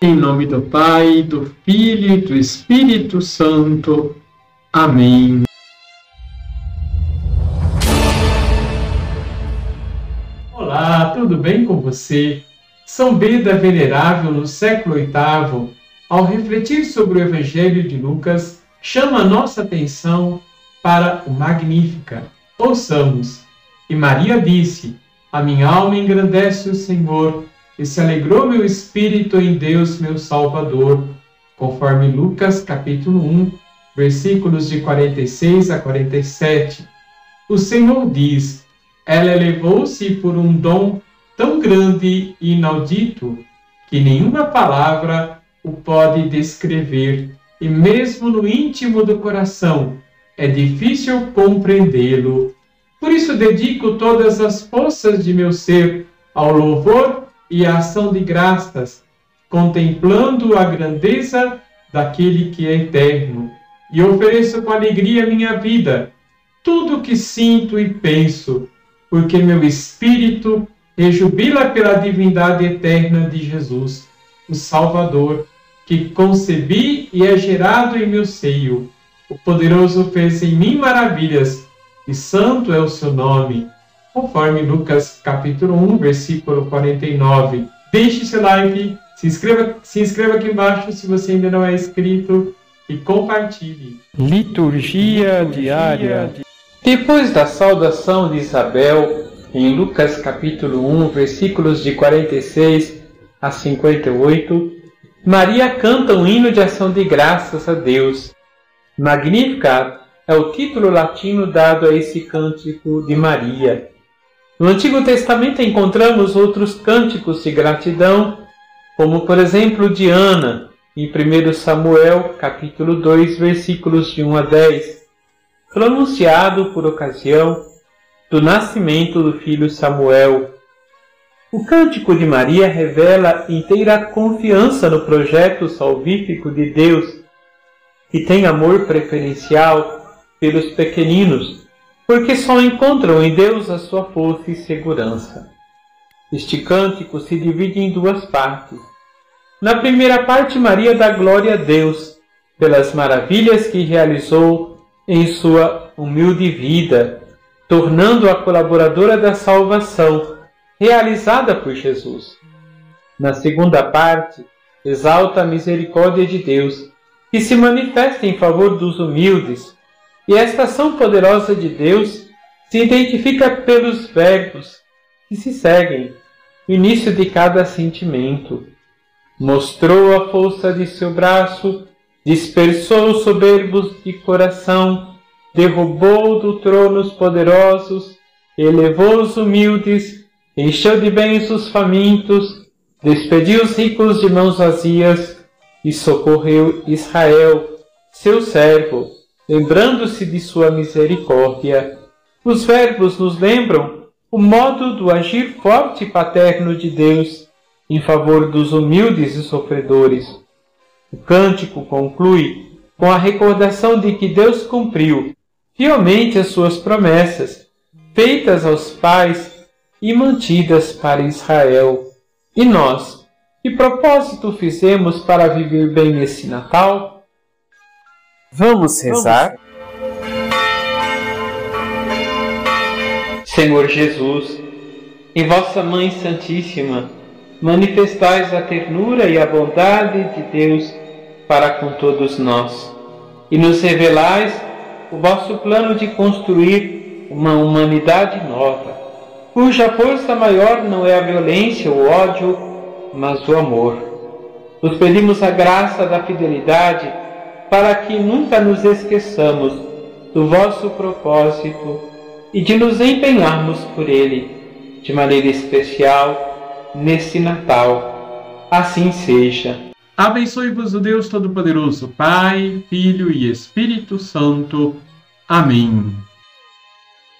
Em nome do Pai, do Filho e do Espírito Santo. Amém. Olá, tudo bem com você? São Beda Venerável, no século VIII, ao refletir sobre o Evangelho de Lucas, chama nossa atenção para o Magnífica. Ouçamos. E Maria disse: A minha alma engrandece o Senhor e se alegrou meu espírito em Deus, meu Salvador, conforme Lucas capítulo 1, versículos de 46 a 47. O Senhor diz: Ela elevou-se por um dom tão grande e inaudito que nenhuma palavra o pode descrever, e mesmo no íntimo do coração é difícil compreendê-lo. Por isso dedico todas as forças de meu ser ao louvor e a ação de graças, contemplando a grandeza daquele que é eterno, e ofereço com alegria minha vida, tudo o que sinto e penso, porque meu espírito rejubila pela divindade eterna de Jesus, o Salvador, que concebi e é gerado em meu seio. O poderoso fez em mim maravilhas, e santo é o seu nome conforme Lucas capítulo 1, versículo 49. Deixe seu like, se inscreva, se inscreva aqui embaixo se você ainda não é inscrito e compartilhe. Liturgia diária. Depois da saudação de Isabel, em Lucas capítulo 1, versículos de 46 a 58, Maria canta um hino de ação de graças a Deus. Magnificat é o título latino dado a esse cântico de Maria. No Antigo Testamento encontramos outros cânticos de gratidão, como por exemplo de Ana, em 1 Samuel, capítulo 2, versículos de 1 a 10, pronunciado por ocasião do nascimento do filho Samuel. O cântico de Maria revela inteira confiança no projeto salvífico de Deus, que tem amor preferencial pelos pequeninos porque só encontram em Deus a sua força e segurança. Este cântico se divide em duas partes. Na primeira parte, Maria dá glória a Deus pelas maravilhas que realizou em sua humilde vida, tornando-a colaboradora da salvação realizada por Jesus. Na segunda parte, exalta a misericórdia de Deus, que se manifesta em favor dos humildes e esta ação poderosa de Deus se identifica pelos verbos que se seguem, no início de cada sentimento. Mostrou a força de seu braço, dispersou os soberbos de coração, derrubou do trono os poderosos, elevou os humildes, encheu de bens os famintos, despediu os ricos de mãos vazias e socorreu Israel, seu servo lembrando-se de sua misericórdia. Os verbos nos lembram o modo do agir forte e paterno de Deus em favor dos humildes e sofredores. O cântico conclui com a recordação de que Deus cumpriu fielmente as suas promessas, feitas aos pais e mantidas para Israel. E nós, que propósito fizemos para viver bem esse Natal? Vamos rezar? Senhor Jesus, em vossa Mãe Santíssima, manifestais a ternura e a bondade de Deus para com todos nós e nos revelais o vosso plano de construir uma humanidade nova, cuja força maior não é a violência o ódio, mas o amor. Nos pedimos a graça da fidelidade para que nunca nos esqueçamos do vosso propósito e de nos empenharmos por ele de maneira especial nesse Natal. Assim seja. Abençoe-vos o Deus Todo-Poderoso, Pai, Filho e Espírito Santo. Amém.